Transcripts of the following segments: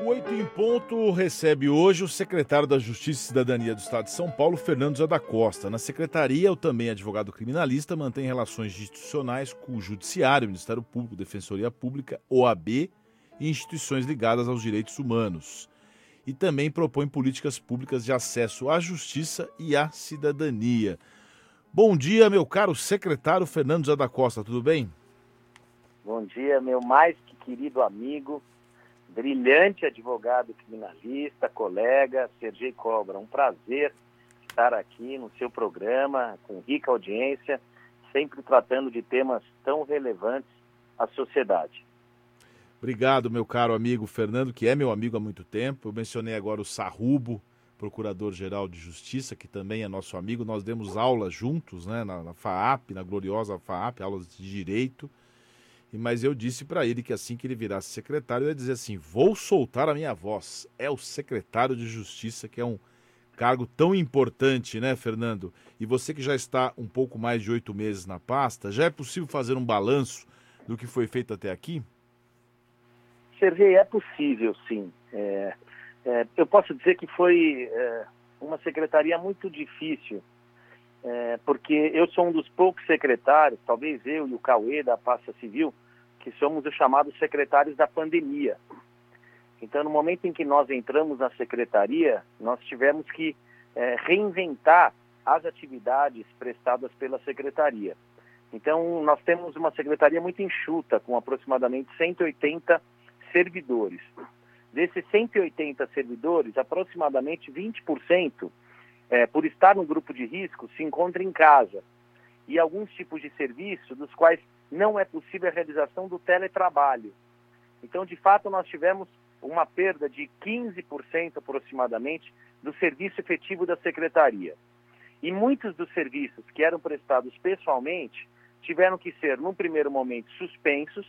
O Oito em Ponto recebe hoje o secretário da Justiça e Cidadania do Estado de São Paulo, Fernando Zé da Costa. Na secretaria, o também advogado criminalista mantém relações institucionais com o Judiciário, Ministério Público, Defensoria Pública, OAB e instituições ligadas aos direitos humanos. E também propõe políticas públicas de acesso à justiça e à cidadania. Bom dia, meu caro secretário Fernando Zé da Costa, tudo bem? Bom dia, meu mais que querido amigo brilhante advogado criminalista, colega Sergei Cobra. Um prazer estar aqui no seu programa, com rica audiência, sempre tratando de temas tão relevantes à sociedade. Obrigado, meu caro amigo Fernando, que é meu amigo há muito tempo. Eu mencionei agora o Sarrubo, Procurador-Geral de Justiça, que também é nosso amigo. Nós demos aulas juntos né, na, na FAAP, na gloriosa FAAP, aulas de Direito. Mas eu disse para ele que assim que ele virasse secretário, eu ia dizer assim: vou soltar a minha voz. É o secretário de Justiça, que é um cargo tão importante, né, Fernando? E você que já está um pouco mais de oito meses na pasta, já é possível fazer um balanço do que foi feito até aqui? Sergei, é possível, sim. É, é, eu posso dizer que foi é, uma secretaria muito difícil é, porque eu sou um dos poucos secretários, talvez eu e o Cauê da pasta civil, que somos os chamados secretários da pandemia. Então, no momento em que nós entramos na secretaria, nós tivemos que é, reinventar as atividades prestadas pela secretaria. Então, nós temos uma secretaria muito enxuta, com aproximadamente 180 servidores. Desses 180 servidores, aproximadamente 20% é, por estar no grupo de risco, se encontra em casa. E alguns tipos de serviço dos quais não é possível a realização do teletrabalho. Então, de fato, nós tivemos uma perda de 15% aproximadamente do serviço efetivo da secretaria. E muitos dos serviços que eram prestados pessoalmente tiveram que ser, num primeiro momento, suspensos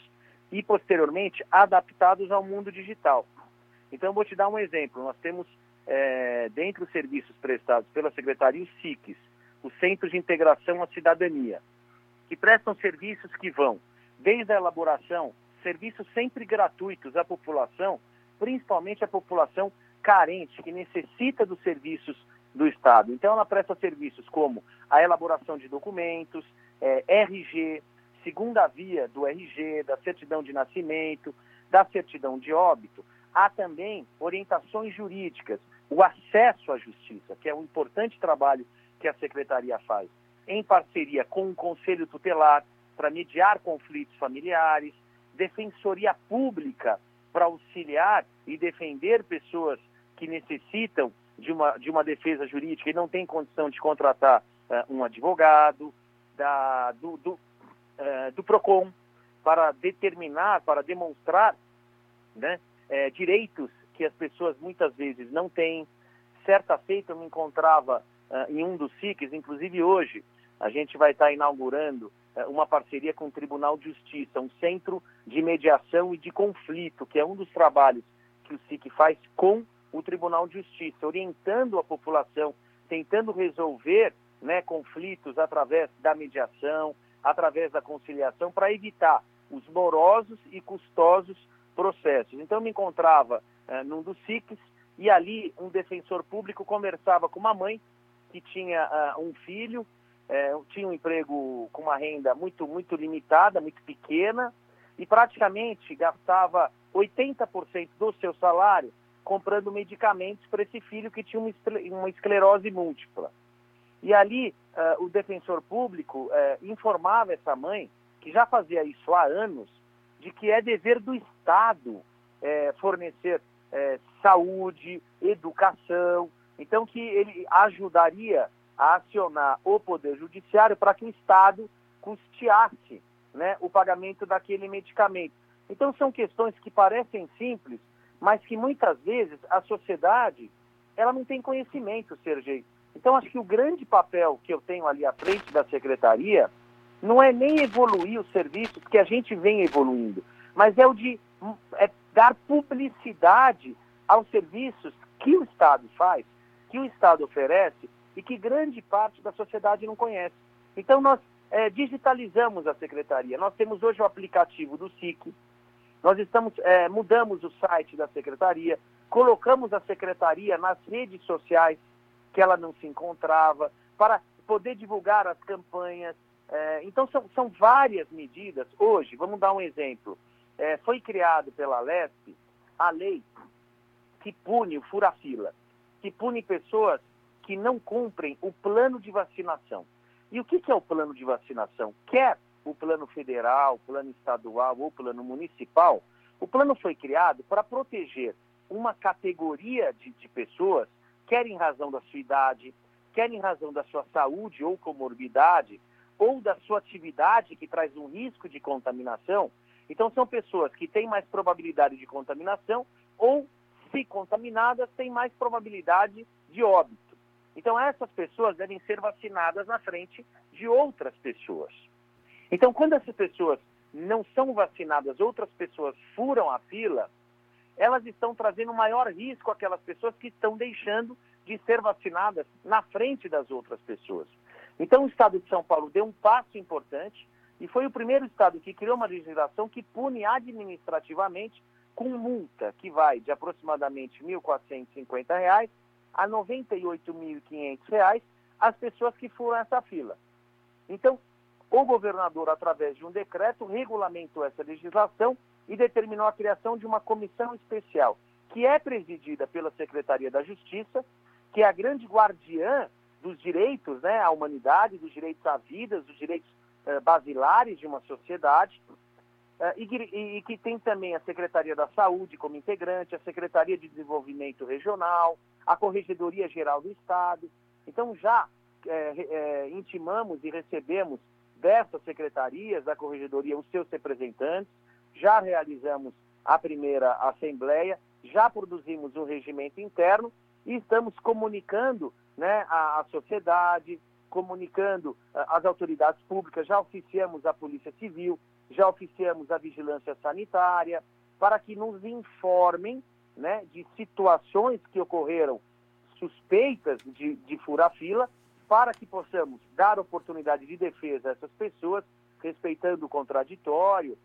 e, posteriormente, adaptados ao mundo digital. Então, vou te dar um exemplo. Nós temos é, dentre os serviços prestados pela Secretaria, os SICs, o Centro de Integração à Cidadania, que prestam serviços que vão desde a elaboração, serviços sempre gratuitos à população, principalmente à população carente, que necessita dos serviços do Estado. Então, ela presta serviços como a elaboração de documentos, é, RG, segunda via do RG, da certidão de nascimento, da certidão de óbito, há também orientações jurídicas, o acesso à justiça, que é um importante trabalho que a secretaria faz, em parceria com o Conselho Tutelar, para mediar conflitos familiares, defensoria pública para auxiliar e defender pessoas que necessitam de uma, de uma defesa jurídica e não têm condição de contratar uh, um advogado, da, do, do, uh, do PROCON, para determinar, para demonstrar né, é, direitos que as pessoas muitas vezes não têm. Certa feita eu me encontrava uh, em um dos SICs, inclusive hoje, a gente vai estar inaugurando uh, uma parceria com o Tribunal de Justiça, um centro de mediação e de conflito, que é um dos trabalhos que o SIC faz com o Tribunal de Justiça, orientando a população, tentando resolver né, conflitos através da mediação, através da conciliação, para evitar os morosos e custosos processos. Então, eu me encontrava uh, num dos SICs e ali um defensor público conversava com uma mãe que tinha uh, um filho, uh, tinha um emprego com uma renda muito, muito limitada, muito pequena, e praticamente gastava 80% do seu salário comprando medicamentos para esse filho que tinha uma esclerose múltipla. E ali o defensor público informava essa mãe, que já fazia isso há anos, de que é dever do Estado é, fornecer é, saúde, educação, então que ele ajudaria a acionar o Poder Judiciário para que o Estado custeasse né, o pagamento daquele medicamento. Então são questões que parecem simples, mas que muitas vezes a sociedade ela não tem conhecimento, Sergei. Então acho que o grande papel que eu tenho ali à frente da secretaria não é nem evoluir os serviços que a gente vem evoluindo, mas é o de dar publicidade aos serviços que o Estado faz, que o Estado oferece e que grande parte da sociedade não conhece. Então nós é, digitalizamos a secretaria. Nós temos hoje o aplicativo do SIC, Nós estamos é, mudamos o site da secretaria, colocamos a secretaria nas redes sociais que ela não se encontrava para poder divulgar as campanhas. É, então são, são várias medidas. Hoje, vamos dar um exemplo. É, foi criado pela LESP a lei que pune o fura-fila, que pune pessoas que não cumprem o plano de vacinação. E o que, que é o plano de vacinação? Quer o plano federal, plano estadual ou plano municipal, o plano foi criado para proteger uma categoria de, de pessoas, quer em razão da sua idade, quer em razão da sua saúde ou comorbidade, ou da sua atividade que traz um risco de contaminação. Então, são pessoas que têm mais probabilidade de contaminação ou, se contaminadas, têm mais probabilidade de óbito. Então, essas pessoas devem ser vacinadas na frente de outras pessoas. Então, quando essas pessoas não são vacinadas, outras pessoas furam a fila, elas estão trazendo maior risco àquelas pessoas que estão deixando de ser vacinadas na frente das outras pessoas. Então, o Estado de São Paulo deu um passo importante e foi o primeiro Estado que criou uma legislação que pune administrativamente com multa que vai de aproximadamente R$ 1.450 a R$ 98.500 as pessoas que furam essa fila. Então, o governador, através de um decreto, regulamentou essa legislação e determinou a criação de uma comissão especial, que é presidida pela Secretaria da Justiça, que é a grande guardiã dos direitos né, à humanidade, dos direitos à vida, dos direitos basilares de uma sociedade, eh, e, que tem também a Secretaria da Saúde como integrante, a Secretaria de Desenvolvimento Regional, a Corregedoria Geral do Estado. Então, já é, intimamos e recebemos dessas secretarias da Corregedoria os seus representantes, já realizamos a primeira assembleia, já produzimos um regimento interno e estamos comunicando né, a, a sociedade, comunicando a, as autoridades públicas, já oficiamos a Polícia Civil, já oficiamos a Vigilância Sanitária, para que nos informem né, de situações que ocorreram suspeitas de, de furar-fila para que possamos dar oportunidade de defesa a essas pessoas, respeitando o contraditório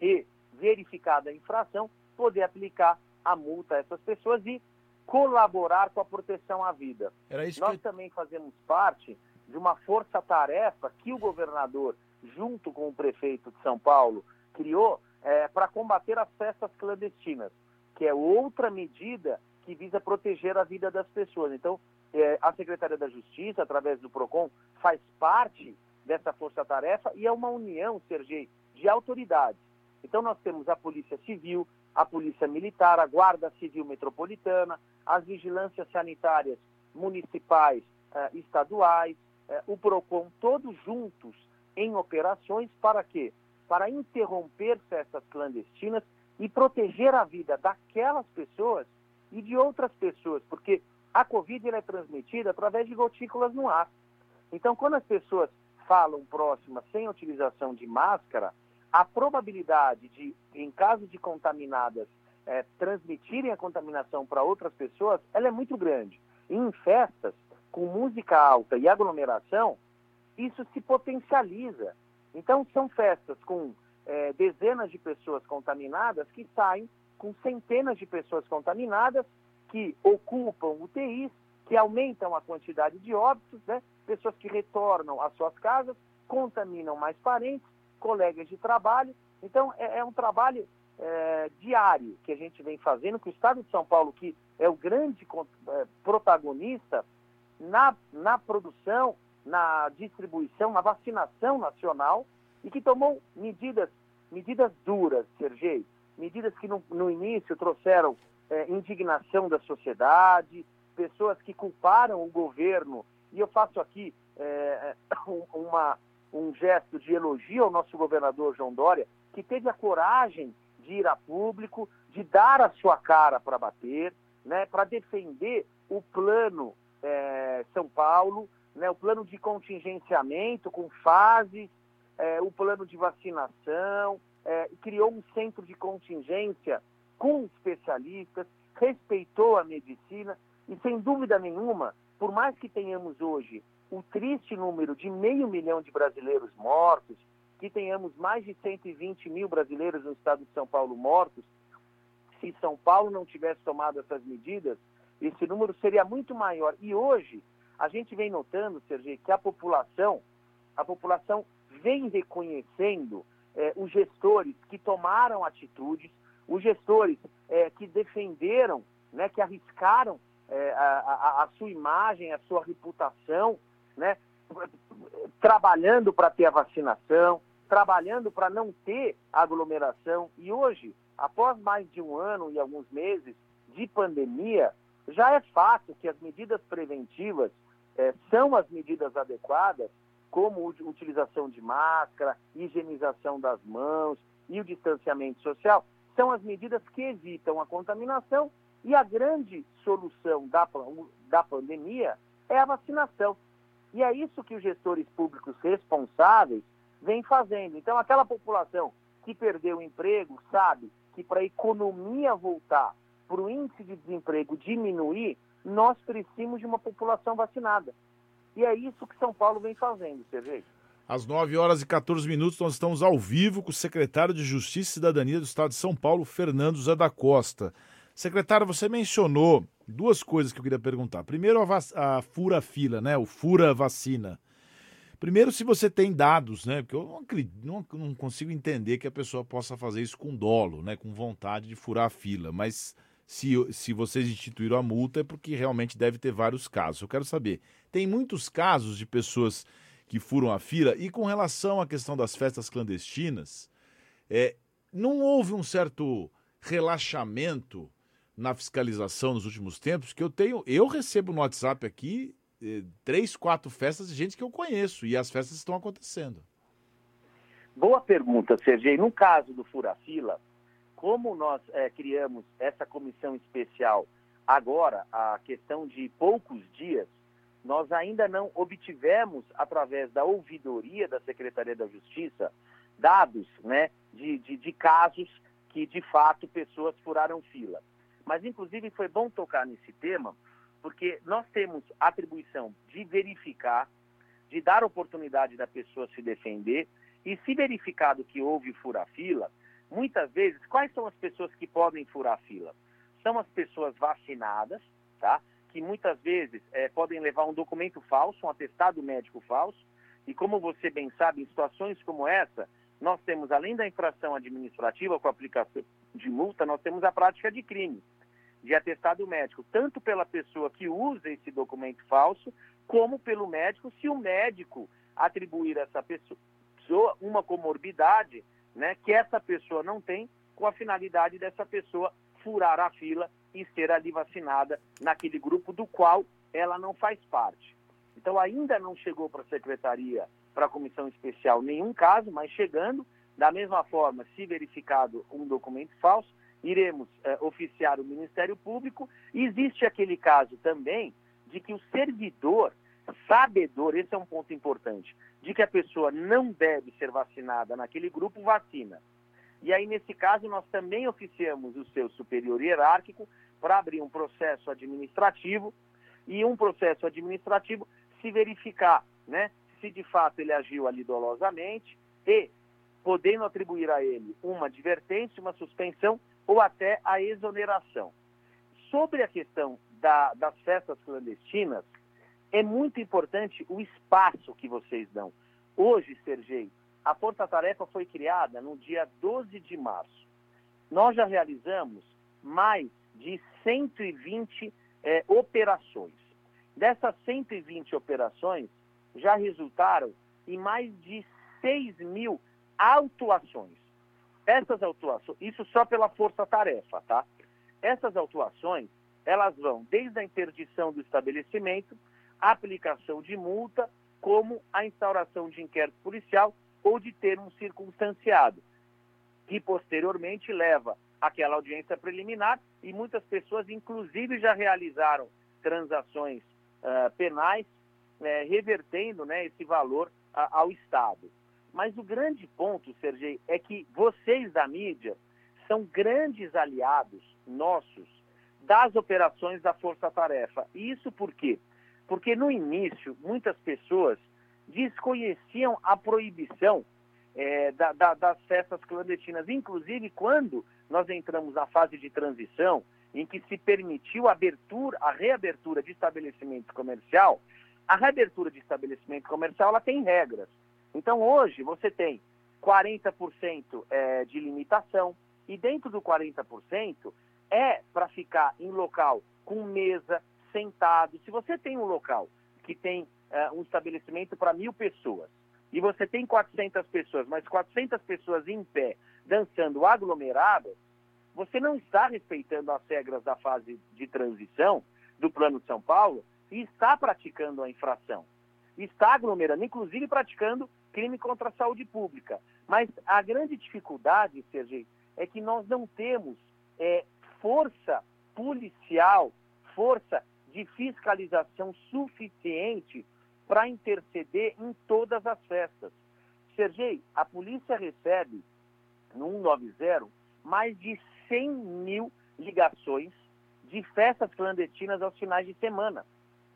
e, verificada a infração, poder aplicar a multa a essas pessoas e colaborar com a proteção à vida. Nós também fazemos parte de uma força-tarefa que o governador, junto com o prefeito de São Paulo, criou é, para combater as festas clandestinas, que é outra medida que visa proteger a vida das pessoas. Então, é, a Secretaria da Justiça, através do PROCON, faz parte dessa força-tarefa e é uma união, Sergei, de autoridades. Então, nós temos a Polícia Civil, a Polícia Militar, a Guarda Civil Metropolitana, as vigilâncias sanitárias municipais, eh, estaduais, eh, o PROCON, todos juntos em operações para quê? Para interromper festas clandestinas e proteger a vida daquelas pessoas e de outras pessoas, porque a Covid é transmitida através de gotículas no ar. Então, quando as pessoas falam próximas sem utilização de máscara, a probabilidade de, em caso de contaminadas, é, transmitirem a contaminação para outras pessoas, ela é muito grande. E em festas, com música alta e aglomeração, isso se potencializa. Então, são festas com é, dezenas de pessoas contaminadas que saem com centenas de pessoas contaminadas que ocupam UTIs, que aumentam a quantidade de óbitos, né? pessoas que retornam às suas casas, contaminam mais parentes, colegas de trabalho. Então, é, é um trabalho é, diário que a gente vem fazendo, que o Estado de São Paulo, que é o grande é, protagonista na, na produção, na distribuição, na vacinação nacional, e que tomou medidas, medidas duras, Sergei, medidas que no, no início trouxeram é, indignação da sociedade, pessoas que culparam o governo, e eu faço aqui é, uma, um gesto de elogio ao nosso governador João Dória, que teve a coragem de ir a público, de dar a sua cara para bater, né, para defender o plano é, São Paulo, né, o plano de contingenciamento com fases, é, o plano de vacinação, é, criou um centro de contingência com especialistas, respeitou a medicina e, sem dúvida nenhuma, por mais que tenhamos hoje o triste número de meio milhão de brasileiros mortos, que tenhamos mais de 120 mil brasileiros no estado de São Paulo mortos, se São Paulo não tivesse tomado essas medidas, esse número seria muito maior. E hoje, a gente vem notando, Sergei, que a população, a população vem reconhecendo é, os gestores que tomaram atitudes, os gestores é, que defenderam, né, que arriscaram é, a, a, a, sua imagem, a sua reputação, né, trabalhando para ter a vacinação, trabalhando para não ter aglomeração. E hoje, após mais de um ano e alguns meses de pandemia, já é fato que as medidas preventivas é, são as medidas adequadas, como utilização de máscara, higienização das mãos e o distanciamento social, são as medidas que evitam a contaminação e a grande solução da, da pandemia é a vacinação. E é isso que os gestores públicos responsáveis vêm fazendo. Então, aquela população que perdeu o emprego sabe que para a economia voltar, para o índice de desemprego diminuir, nós precisamos de uma população vacinada. E é isso que São Paulo vem fazendo, Sergei. Às 9 horas e 14 minutos, nós estamos ao vivo com o secretário de Justiça e Cidadania do Estado de São Paulo, Fernando Zé da Costa. Secretário, você mencionou duas coisas que eu queria perguntar. Primeiro, a, a fura-fila, né? O fura-vacina. Primeiro, se você tem dados, né? Porque eu não, acredito, não, não, consigo entender que a pessoa possa fazer isso com dolo, né? Com vontade de furar a fila. Mas se, se vocês instituíram a multa é porque realmente deve ter vários casos. Eu quero saber, tem muitos casos de pessoas que furam a fila e com relação à questão das festas clandestinas, é, não houve um certo relaxamento na fiscalização nos últimos tempos, que eu tenho, eu recebo no WhatsApp aqui eh, três, quatro festas de gente que eu conheço e as festas estão acontecendo. Boa pergunta, Sergei. No caso do Furafila, como nós é, criamos essa comissão especial agora, a questão de poucos dias, nós ainda não obtivemos, através da ouvidoria da Secretaria da Justiça, dados né, de, de, de casos que, de fato, pessoas furaram fila. Mas, inclusive, foi bom tocar nesse tema, porque nós temos atribuição de verificar, de dar oportunidade da pessoa se defender, e se verificado que houve fura-fila, muitas vezes, quais são as pessoas que podem furar a fila? São as pessoas vacinadas, tá? que muitas vezes é, podem levar um documento falso, um atestado médico falso, e como você bem sabe, em situações como essa, nós temos, além da infração administrativa com aplicação de multa, nós temos a prática de crime de atestado médico, tanto pela pessoa que usa esse documento falso, como pelo médico, se o médico atribuir a essa pessoa uma comorbidade né, que essa pessoa não tem, com a finalidade dessa pessoa furar a fila e ser ali vacinada naquele grupo do qual ela não faz parte. Então, ainda não chegou para a secretaria, para a comissão especial, nenhum caso, mas chegando, da mesma forma, se verificado um documento falso, iremos eh, oficiar o Ministério Público. Existe aquele caso também de que o servidor, sabedor, esse é um ponto importante, de que a pessoa não deve ser vacinada naquele grupo, vacina. E aí, nesse caso, nós também oficiamos o seu superior hierárquico para abrir um processo administrativo e um processo administrativo se verificar né, se de fato ele agiu ali dolosamente e podendo atribuir a ele uma advertência, uma suspensão ou até a exoneração. Sobre a questão da, das festas clandestinas, é muito importante o espaço que vocês dão. Hoje, Sergei, a Força Tarefa foi criada no dia 12 de março. Nós já realizamos mais de 120 é, operações. Dessas 120 operações, já resultaram em mais de 6 mil autuações. Essas autuações, isso só pela força-tarefa, tá? Essas autuações, elas vão desde a interdição do estabelecimento, aplicação de multa, como a instauração de inquérito policial ou de termo circunstanciado, que posteriormente leva àquela audiência preliminar e muitas pessoas, inclusive, já realizaram transações uh, penais, uh, revertendo né, esse valor ao Estado. Mas o grande ponto, Sergei, é que vocês da mídia são grandes aliados nossos das operações da Força Tarefa. Isso por quê? Porque no início, muitas pessoas desconheciam a proibição é, da, da, das festas clandestinas. Inclusive, quando nós entramos na fase de transição, em que se permitiu a abertura, a reabertura de estabelecimento comercial, a reabertura de estabelecimento comercial ela tem regras. Então, hoje, você tem 40% é, de limitação, e dentro do 40% é para ficar em local com mesa, sentado. Se você tem um local que tem é, um estabelecimento para mil pessoas, e você tem 400 pessoas, mas 400 pessoas em pé, dançando aglomeradas, você não está respeitando as regras da fase de transição do Plano de São Paulo e está praticando a infração. Está aglomerando, inclusive praticando crime contra a saúde pública. Mas a grande dificuldade, Sergei, é que nós não temos é, força policial, força de fiscalização suficiente para interceder em todas as festas. Sergei, a polícia recebe no 190 mais de 100 mil ligações de festas clandestinas aos finais de semana.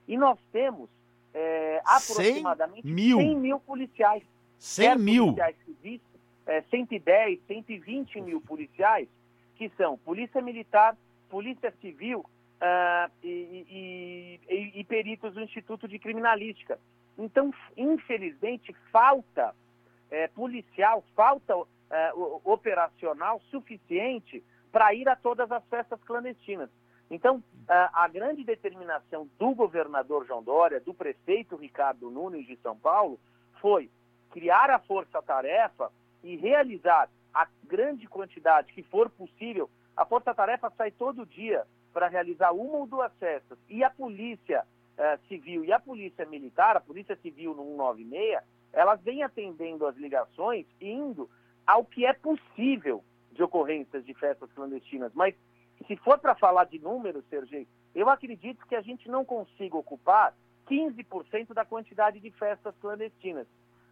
E nós temos é, aproximadamente 100 mil, 100 mil policiais. 100 mil? Policiais civis, é, 110, 120 mil policiais, que são Polícia Militar, Polícia Civil uh, e, e, e, peritos do Instituto de Criminalística. Então, infelizmente, falta é, policial, falta é, operacional suficiente para ir a todas as festas clandestinas. Então, a, a grande determinação do governador João Dória, do prefeito Ricardo Nunes de São Paulo, foi criar a força-tarefa e realizar a grande quantidade que for possível. A força-tarefa sai todo dia para realizar uma ou duas festas. E a polícia eh, civil e a polícia militar, a polícia civil no 196, elas vêm atendendo as ligações, indo ao que é possível de ocorrências de festas clandestinas. Mas se for para falar de números, Sergei, eu acredito que a gente não consiga ocupar 15% da quantidade de festas clandestinas.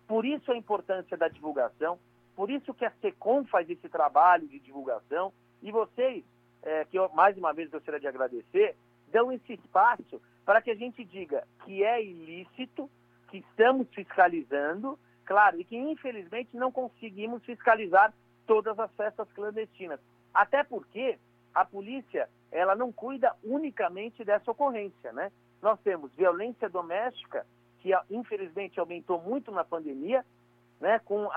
Por isso a importância da divulgação, por isso que a SECOM faz esse trabalho de divulgação, e vocês, é, que eu mais uma vez gostaria de agradecer, dão esse espaço para que a gente diga que é ilícito, que estamos fiscalizando, claro, e que infelizmente não conseguimos fiscalizar todas as festas clandestinas. Até porque a polícia, ela não cuida unicamente dessa ocorrência, né? Nós temos violência doméstica, que infelizmente aumentou muito na pandemia, né? Com a,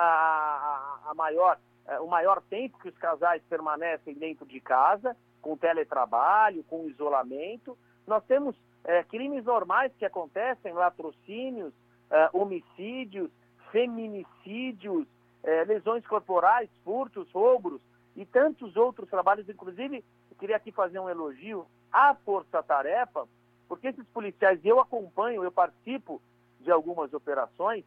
a, a maior, eh, o maior tempo que os casais permanecem dentro de casa, com teletrabalho, com isolamento. Nós temos é, crimes normais que acontecem, latrocínios, é, homicídios, feminicídios, é, lesões corporais, furtos, roubos e tantos outros trabalhos. Inclusive, eu queria aqui fazer um elogio à Força Tarefa, porque esses policiais, eu acompanho, eu participo de algumas operações,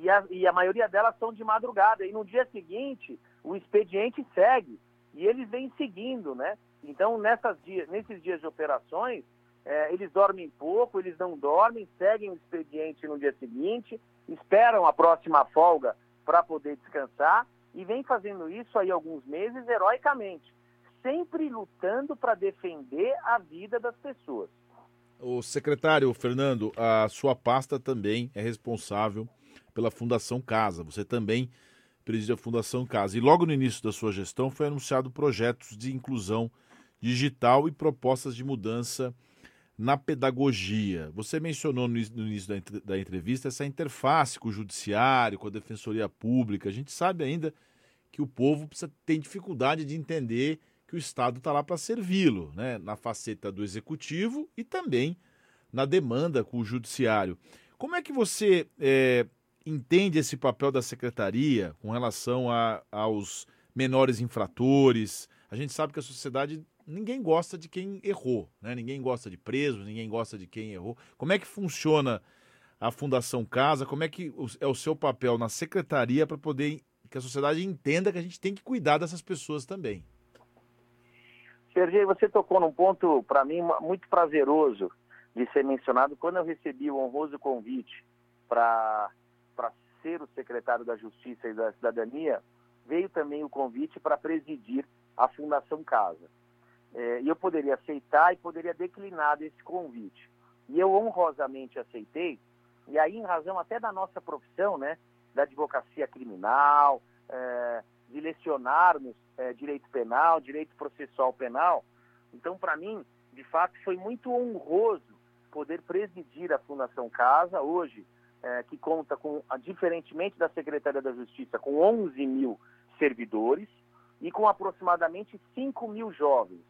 e a, e a maioria delas são de madrugada, e no dia seguinte o expediente segue, e eles vêm seguindo, né? Então, nessas dias, nesses dias de operações, é, eles dormem pouco, eles não dormem, seguem o expediente no dia seguinte, esperam a próxima folga para poder descansar e vem fazendo isso aí alguns meses heroicamente, sempre lutando para defender a vida das pessoas. O secretário Fernando, a sua pasta também é responsável pela Fundação Casa. Você também preside a Fundação Casa. E logo no início da sua gestão foi anunciado projetos de inclusão digital e propostas de mudança na pedagogia. Você mencionou no início da entrevista essa interface com o judiciário, com a defensoria pública. A gente sabe ainda que o povo precisa, tem dificuldade de entender que o Estado está lá para servi-lo, né? na faceta do executivo e também na demanda com o judiciário. Como é que você é, entende esse papel da secretaria com relação a, aos menores infratores? A gente sabe que a sociedade ninguém gosta de quem errou, né? Ninguém gosta de preso, ninguém gosta de quem errou. Como é que funciona a Fundação Casa? Como é que é o seu papel na secretaria para poder que a sociedade entenda que a gente tem que cuidar dessas pessoas também? Sergei, você tocou num ponto para mim muito prazeroso de ser mencionado quando eu recebi o honroso convite para para ser o secretário da Justiça e da Cidadania, veio também o convite para presidir a Fundação Casa. É, e eu poderia aceitar e poderia declinar desse convite. E eu honrosamente aceitei, e aí em razão até da nossa profissão, né, da advocacia criminal, é, de lecionarmos é, direito penal, direito processual penal. Então, para mim, de fato, foi muito honroso poder presidir a Fundação Casa, hoje, é, que conta com, diferentemente da Secretaria da Justiça, com 11 mil servidores e com aproximadamente 5 mil jovens.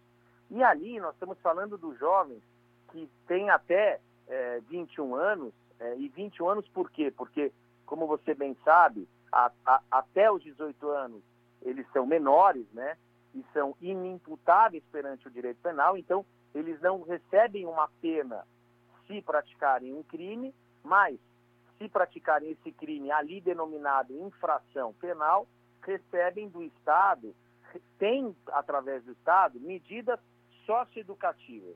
E ali nós estamos falando dos jovens que têm até é, 21 anos, é, e 21 anos por quê? Porque, como você bem sabe, a, a, até os 18 anos eles são menores, né? E são inimputáveis perante o direito penal, então eles não recebem uma pena se praticarem um crime, mas se praticarem esse crime ali denominado infração penal, recebem do Estado, tem através do Estado medidas socioeducativas.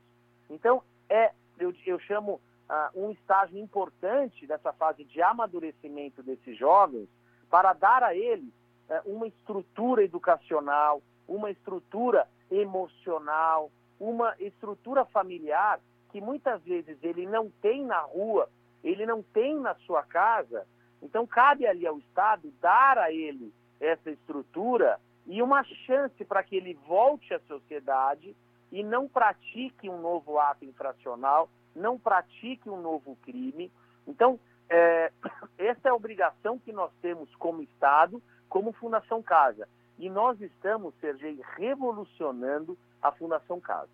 Então, é, eu, eu chamo uh, um estágio importante dessa fase de amadurecimento desses jovens para dar a eles uh, uma estrutura educacional, uma estrutura emocional, uma estrutura familiar que muitas vezes ele não tem na rua, ele não tem na sua casa. Então, cabe ali ao Estado dar a ele essa estrutura e uma chance para que ele volte à sociedade e não pratique um novo ato infracional, não pratique um novo crime. Então, é, essa é a obrigação que nós temos como Estado, como Fundação Casa. E nós estamos, Sergei, revolucionando a Fundação Casa.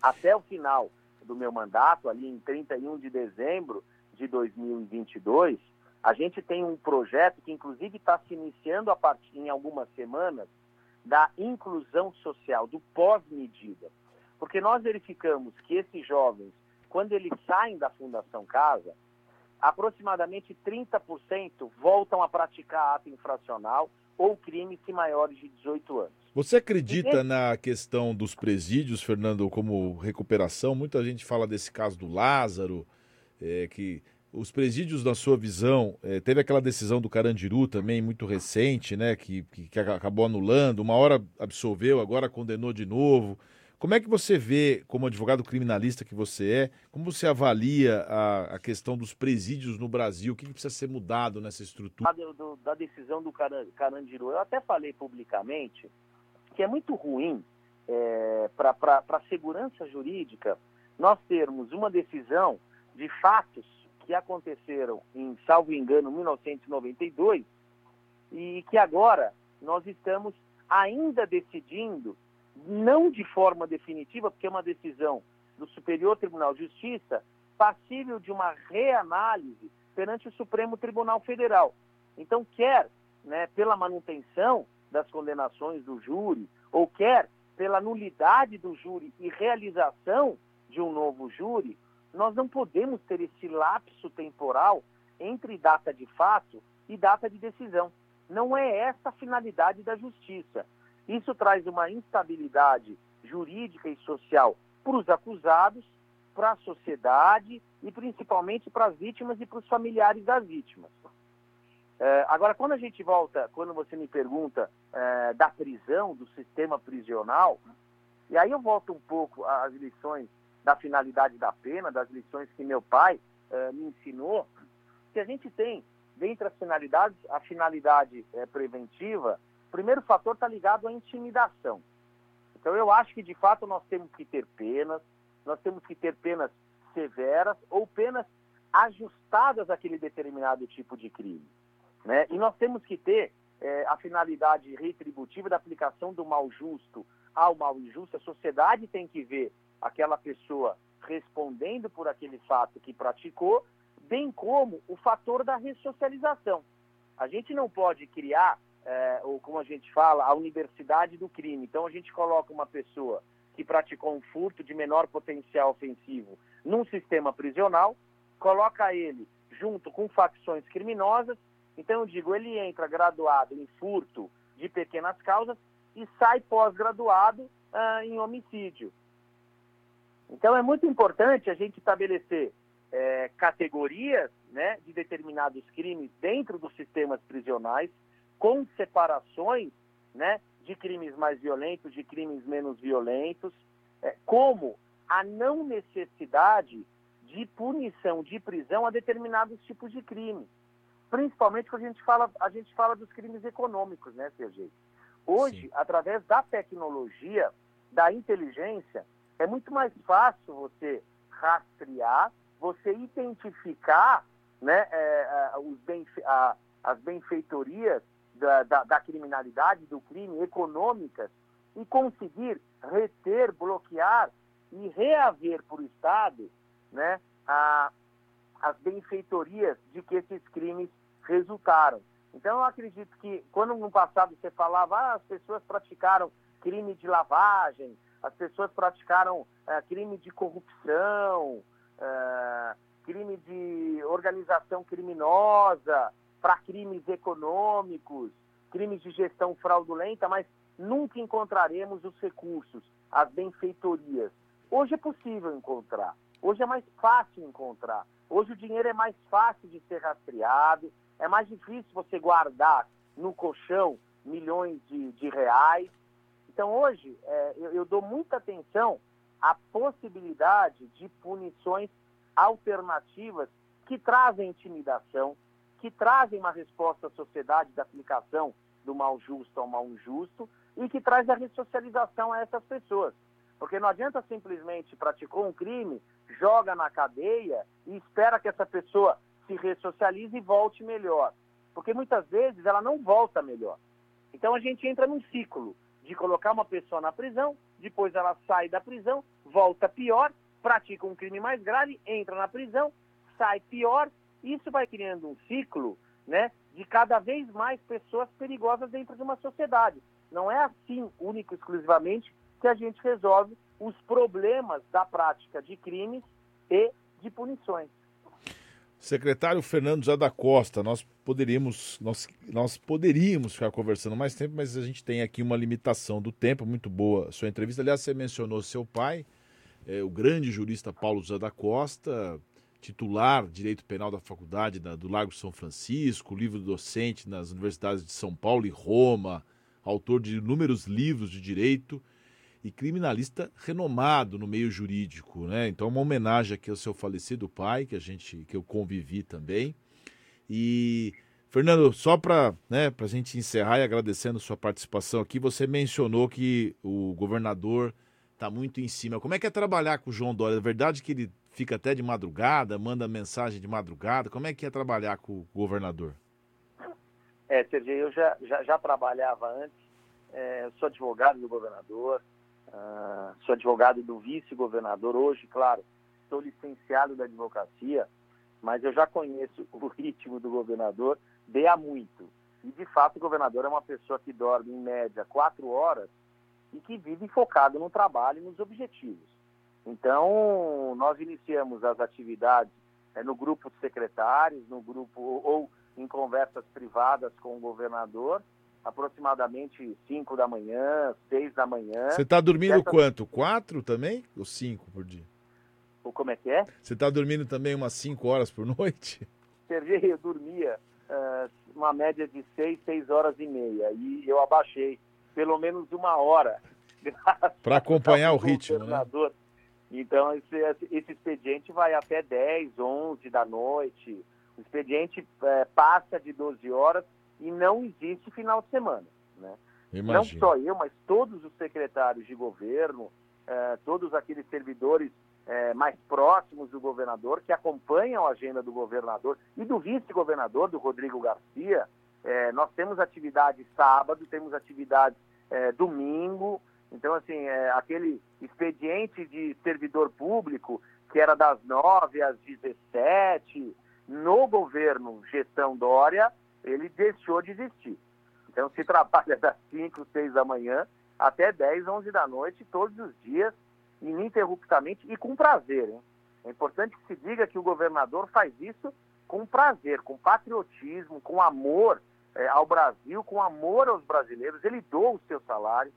Até o final do meu mandato, ali em 31 de dezembro de 2022, a gente tem um projeto que, inclusive, está se iniciando a partir em algumas semanas, da inclusão social, do pós-medida. Porque nós verificamos que esses jovens, quando eles saem da Fundação Casa, aproximadamente 30% voltam a praticar ato infracional ou crimes se maiores de 18 anos. Você acredita na questão dos presídios, Fernando, como recuperação? Muita gente fala desse caso do Lázaro, é, que os presídios, na sua visão, é, teve aquela decisão do Carandiru também, muito recente, né, que, que, que, acabou anulando, uma hora absolveu, agora condenou de novo. Como é que você vê, como advogado criminalista que você é, como você avalia a, a questão dos presídios no Brasil? O que, que precisa ser mudado nessa estrutura? Da, do, da decisão do Carandiru, eu até falei publicamente que é muito ruim é, para a segurança jurídica nós termos uma decisão de fatos que aconteceram em, salvo engano, 1992, e que agora nós estamos ainda decidindo, não de forma definitiva, porque é uma decisão do Superior Tribunal de Justiça, passível de uma reanálise perante o Supremo Tribunal Federal. Então, quer né, pela manutenção das condenações do júri, ou quer pela nulidade do júri e realização de um novo júri, nós não podemos ter esse lapso temporal entre data de fato e data de decisão. Não é essa a finalidade da justiça. Isso traz uma instabilidade jurídica e social para os acusados, para a sociedade e principalmente para as vítimas e para os familiares das vítimas. É, agora, quando a gente volta, quando você me pergunta é, da prisão, do sistema prisional, e aí eu volto um pouco às lições da finalidade da pena, das lições que meu pai uh, me ensinou, que a gente tem, dentre as finalidades, a finalidade uh, preventiva, o primeiro fator está ligado à intimidação. Então eu acho que de fato nós temos que ter penas, nós temos que ter penas severas ou penas ajustadas àquele determinado tipo de crime. Né? E nós temos que ter é, a finalidade retributiva da aplicação do mal justo ao mal injusto. A sociedade tem que ver aquela pessoa respondendo por aquele fato que praticou, bem como o fator da ressocialização. A gente não pode criar, é, ou como a gente fala, a universidade do crime. Então a gente coloca uma pessoa que praticou um furto de menor potencial ofensivo num sistema prisional, coloca ele junto com facções criminosas. Então eu digo, ele entra graduado em furto de pequenas causas e sai pós-graduado ah, em homicídio. Então é muito importante a gente estabelecer é, categorias né, de determinados crimes dentro dos sistemas prisionais, com separações né, de crimes mais violentos, de crimes menos violentos, é, como a não necessidade de punição, de prisão a determinados tipos de crime. principalmente quando a gente fala, a gente fala dos crimes econômicos, né, Sergei? Hoje, Sim. através da tecnologia, da inteligência, é muito mais fácil você rastrear, você identificar né, é, é os a, as benfeitorias da, da, da, criminalidade, do crime, econômicas, e conseguir reter, bloquear e reaver para o Estado né, a, as benfeitorias de que esses crimes resultaram. Então, eu acredito que quando no passado você falava ah, as pessoas praticaram crime de lavagem, as pessoas praticaram é, crime de corrupção, é, crime de organização criminosa, para crimes econômicos, crimes de gestão fraudulenta, mas nunca encontraremos os recursos, as benfeitorias. Hoje é possível encontrar, hoje é mais fácil encontrar, hoje o dinheiro é mais fácil de ser rastreado, é mais difícil você guardar no colchão milhões de, de reais. Então, hoje, é, eu, eu dou muita atenção à possibilidade de punições alternativas que trazem intimidação, que trazem uma resposta à sociedade da aplicação do mal justo ao mal injusto e que traz a ressocialização a essas pessoas. Porque não adianta simplesmente praticou um crime, joga na cadeia e espera que essa pessoa se ressocialize e volte melhor. Porque muitas vezes ela não volta melhor. Então a gente entra num ciclo de colocar uma pessoa na prisão, depois ela sai da prisão, volta pior, pratica um crime mais grave, entra na prisão, sai pior. Isso vai criando um ciclo né, de cada vez mais pessoas perigosas dentro de uma sociedade. Não é assim, único exclusivamente, que a gente resolve os problemas da prática de crimes e de punições. Secretário Fernando José da Costa, nós poderíamos, nós, nós poderíamos ficar conversando mais tempo, mas a gente tem aqui uma limitação do tempo, muito boa sua entrevista. Aliás, você mencionou seu pai, é, o grande jurista Paulo José da Costa, titular Direito Penal da Faculdade da, do Largo São Francisco, livro docente nas universidades de São Paulo e Roma, autor de inúmeros livros de direito e criminalista renomado no meio jurídico, né? Então uma homenagem aqui ao seu falecido pai, que a gente que eu convivi também. E Fernando, só para né, a gente encerrar e agradecendo sua participação aqui, você mencionou que o governador está muito em cima. Como é que é trabalhar com o João Dória? É verdade que ele fica até de madrugada, manda mensagem de madrugada? Como é que é trabalhar com o governador? É, Sergio, eu já, já, já trabalhava antes, é, sou advogado do governador, Uh, sou advogado do vice-governador hoje, claro, sou licenciado da advocacia, mas eu já conheço o ritmo do governador de há muito. E, de fato, o governador é uma pessoa que dorme, em média, quatro horas e que vive focado no trabalho e nos objetivos. Então, nós iniciamos as atividades é, no grupo de secretários, no grupo ou em conversas privadas com o governador, aproximadamente 5 da manhã, 6 da manhã. Você está dormindo quanto? Quatro também? Ou cinco por dia? O como é que é? Você está dormindo também umas 5 horas por noite? Sergei, eu dormia uh, uma média de 6, 6 horas e meia. E eu abaixei pelo menos uma hora. Para acompanhar o ritmo, né? Então, esse, esse expediente vai até 10, 11 da noite. O expediente é, passa de 12 horas e não existe final de semana. Né? Não só eu, mas todos os secretários de governo, eh, todos aqueles servidores eh, mais próximos do governador, que acompanham a agenda do governador e do vice-governador, do Rodrigo Garcia. Eh, nós temos atividade sábado, temos atividade domingo. Então, assim, aquele expediente de servidor público, que era das 9 às 17, no governo gestão Dória, ele deixou de existir. Então se trabalha das 5, 6 da manhã até 10, 11 da noite, todos os dias, ininterruptamente e com prazer. Hein? É importante que se diga que o governador faz isso com prazer, com patriotismo, com amor é, ao Brasil, com amor aos brasileiros. Ele doa o seu salário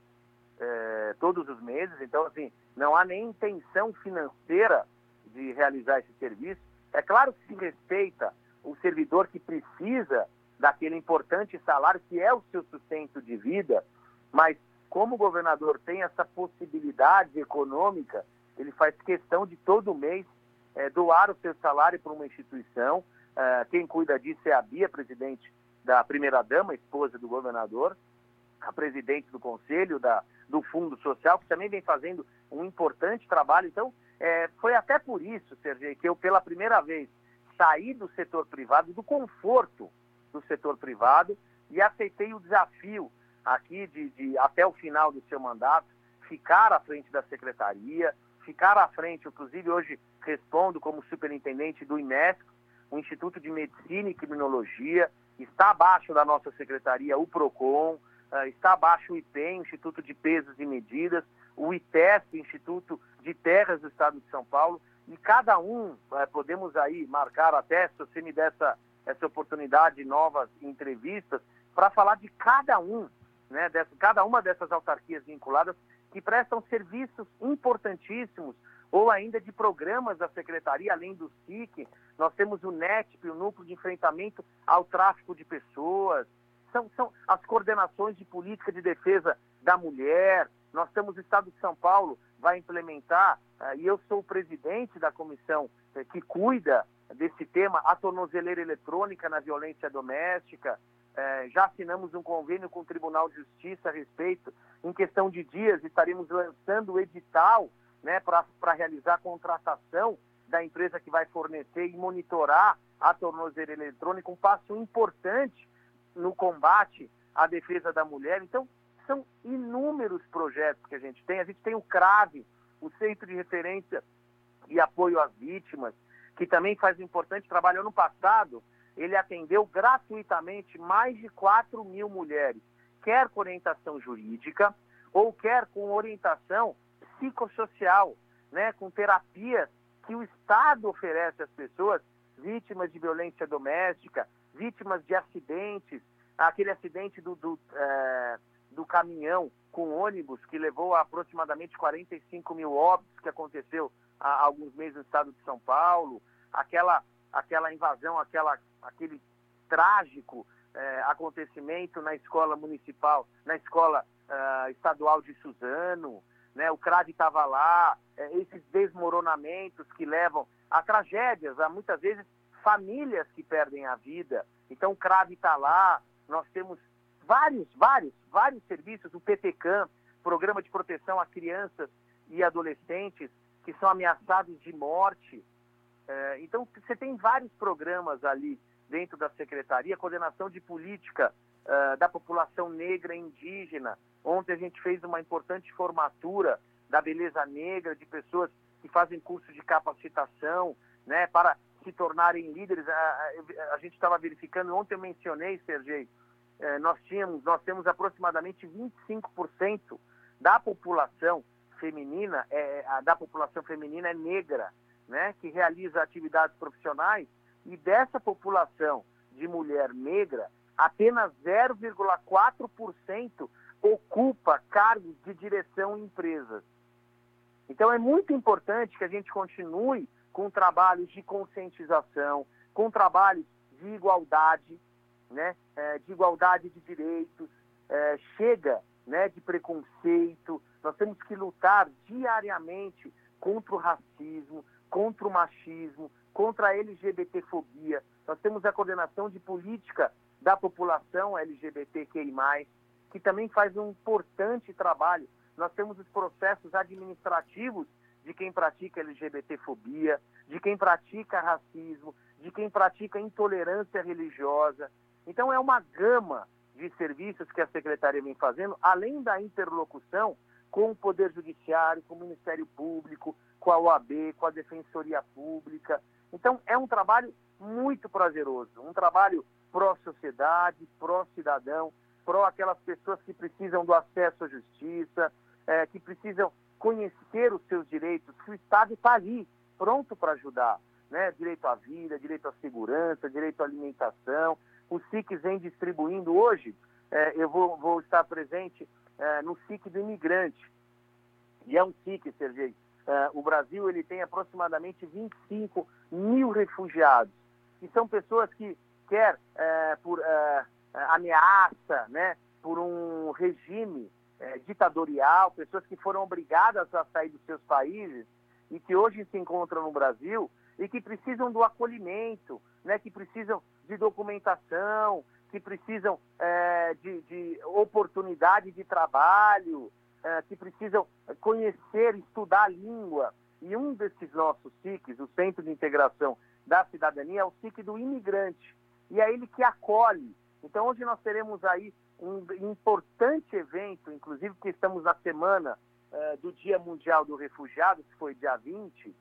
é, todos os meses, então, assim, não há nem intenção financeira de realizar esse serviço. É claro que se respeita o servidor que precisa daquele importante salário que é o seu sustento de vida, mas como o governador tem essa possibilidade econômica, ele faz questão de todo mês é, doar o seu salário para uma instituição. Uh, quem cuida disso é a Bia, presidente da primeira-dama, esposa do governador, a presidente do conselho da, do Fundo Social, que também vem fazendo um importante trabalho. Então, é, foi até por isso, Sergei, que eu, pela primeira vez, saí do setor privado, do conforto do setor privado, e aceitei o desafio aqui de, de até o final do seu mandato, ficar à frente da secretaria, ficar à frente, inclusive hoje respondo como superintendente do IMESC, o Instituto de Medicina e Criminologia, está abaixo da nossa secretaria o PROCON, uh, está abaixo o IPEM, Instituto de Pesos e Medidas, o ITESP, Instituto de Terras do Estado de São Paulo, e cada um, uh, podemos aí marcar até, se você me der essa, essa oportunidade, novas entrevistas, para falar de cada um, né, dessa, cada uma dessas autarquias vinculadas que prestam serviços importantíssimos ou ainda de programas da Secretaria, além do SIC, nós temos o NETP, o Núcleo de Enfrentamento ao Tráfico de Pessoas, são, são as coordenações de política de defesa da mulher, nós temos o Estado de São Paulo, vai implementar, uh, e eu sou o presidente da comissão uh, que cuida desse tema, a tornozeleira eletrônica na violência doméstica, uh, já assinamos um convênio com o Tribunal de Justiça a respeito, em questão de dias estaremos lançando o edital né, para realizar a contratação da empresa que vai fornecer e monitorar a tornozeleira eletrônica, um passo importante no combate à defesa da mulher. Então, são inúmeros projetos que a gente tem. A gente tem o CRAVE, o Centro de Referência e Apoio às Vítimas, que também faz um importante trabalho. Ano passado, ele atendeu gratuitamente mais de 4 mil mulheres, quer com orientação jurídica ou quer com orientação psicossocial, né, com terapias que o Estado oferece às pessoas vítimas de violência doméstica, vítimas de acidentes, aquele acidente do, do, é, do caminhão com ônibus que levou a aproximadamente 45 mil óbitos que aconteceu há alguns meses no estado de São Paulo, aquela, aquela invasão, aquela, aquele trágico é, acontecimento na escola municipal, na escola uh, estadual de Suzano, né? o CRAD estava lá, é, esses desmoronamentos que levam a tragédias, a muitas vezes famílias que perdem a vida. Então o CRAD está lá, nós temos vários, vários, vários serviços, o PTCAM, Programa de Proteção a Crianças e Adolescentes que são ameaçados de morte. É, então você tem vários programas ali dentro da Secretaria, coordenação de política uh, da população negra e indígena, Ontem a gente fez uma importante formatura da beleza negra, de pessoas que fazem curso de capacitação, né, para se tornarem líderes. A, a, a gente estava verificando, ontem eu mencionei, Sergei, eh, nós tínhamos, nós temos aproximadamente 25% da população feminina, é, a, da população feminina é negra, né, que realiza atividades profissionais, e dessa população de mulher negra, apenas 0,4% ocupa cargos de direção em empresas. Então é muito importante que a gente continue com trabalhos de conscientização, com trabalhos de igualdade, né, é, de igualdade de direitos, é, chega né, de preconceito. Nós temos que lutar diariamente contra o racismo, contra o machismo, contra a LGBTfobia. Nós temos a coordenação de política da população LGBTQI+, que também faz um importante trabalho. Nós temos os processos administrativos de quem pratica LGBTfobia, de quem pratica racismo, de quem pratica intolerância religiosa. Então é uma gama de serviços que a secretaria vem fazendo, além da interlocução com o Poder Judiciário, com o Ministério Público, com a OAB, com a Defensoria Pública. Então é um trabalho muito prazeroso, um trabalho pró-sociedade, pró-cidadão, pró aquelas pessoas que precisam do acesso à justiça, é, que precisam conhecer os seus direitos, que o Estado está ali, pronto para ajudar. Né? Direito à vida, direito à segurança, direito à alimentação. O SIC vem distribuindo hoje, é, eu vou, vou, estar presente é, no SIC do imigrante. E é um SIC, Sergei. É, o Brasil ele tem aproximadamente 25 mil refugiados, que são pessoas que, quer é, por eh, ameaça, né, por um regime ditatorial, pessoas que foram obrigadas a sair dos seus países e que hoje se encontram no Brasil e que precisam do acolhimento, né, que precisam de documentação, que precisam é, de, de, oportunidade de trabalho, é, que precisam conhecer, estudar a língua. E um desses nossos SICs, o Centro de Integração da Cidadania, é o SIC do imigrante. E é ele que acolhe. Então, hoje nós teremos aí um importante evento, inclusive que estamos na semana uh, do Dia Mundial do Refugiado, que foi dia 20.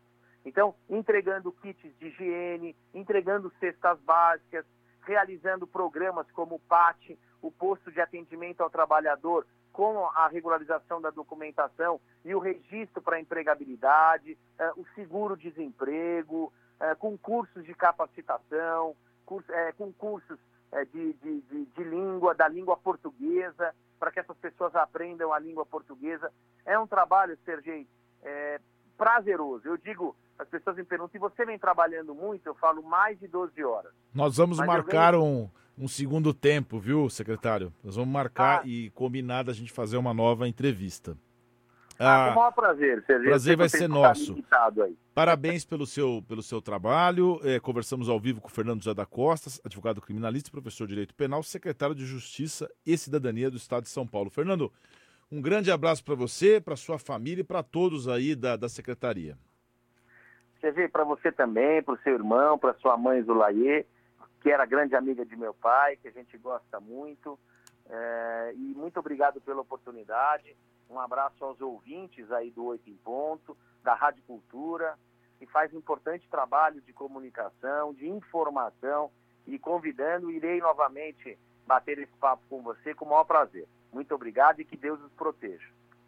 Então, entregando kits de higiene, entregando cestas básicas, realizando programas como o PAT, o Posto de Atendimento ao Trabalhador, com a regularização da documentação e o registro para empregabilidade, uh, o seguro-desemprego, uh, com cursos de capacitação, curso, uh, com cursos de, de, de, de língua, da língua portuguesa, para que essas pessoas aprendam a língua portuguesa. É um trabalho, Sergei, é, prazeroso. Eu digo, as pessoas me perguntam, se você vem trabalhando muito, eu falo mais de 12 horas. Nós vamos Mas marcar venho... um, um segundo tempo, viu, secretário? Nós vamos marcar ah. e combinar da gente fazer uma nova entrevista. Ah, com o maior prazer, Sergio. Prazer vai ser nosso. Parabéns pelo seu, pelo seu trabalho. É, conversamos ao vivo com o Fernando José da Costa, advogado criminalista, professor de Direito Penal, secretário de Justiça e Cidadania do Estado de São Paulo. Fernando, um grande abraço para você, para sua família e para todos aí da, da Secretaria. Sergio, para você também, para o seu irmão, para sua mãe Zulaie, que era grande amiga de meu pai, que a gente gosta muito. É, e muito obrigado pela oportunidade. Um abraço aos ouvintes aí do Oito em Ponto, da Rádio Cultura, que faz um importante trabalho de comunicação, de informação, e convidando, irei novamente bater esse papo com você com o maior prazer. Muito obrigado e que Deus os proteja.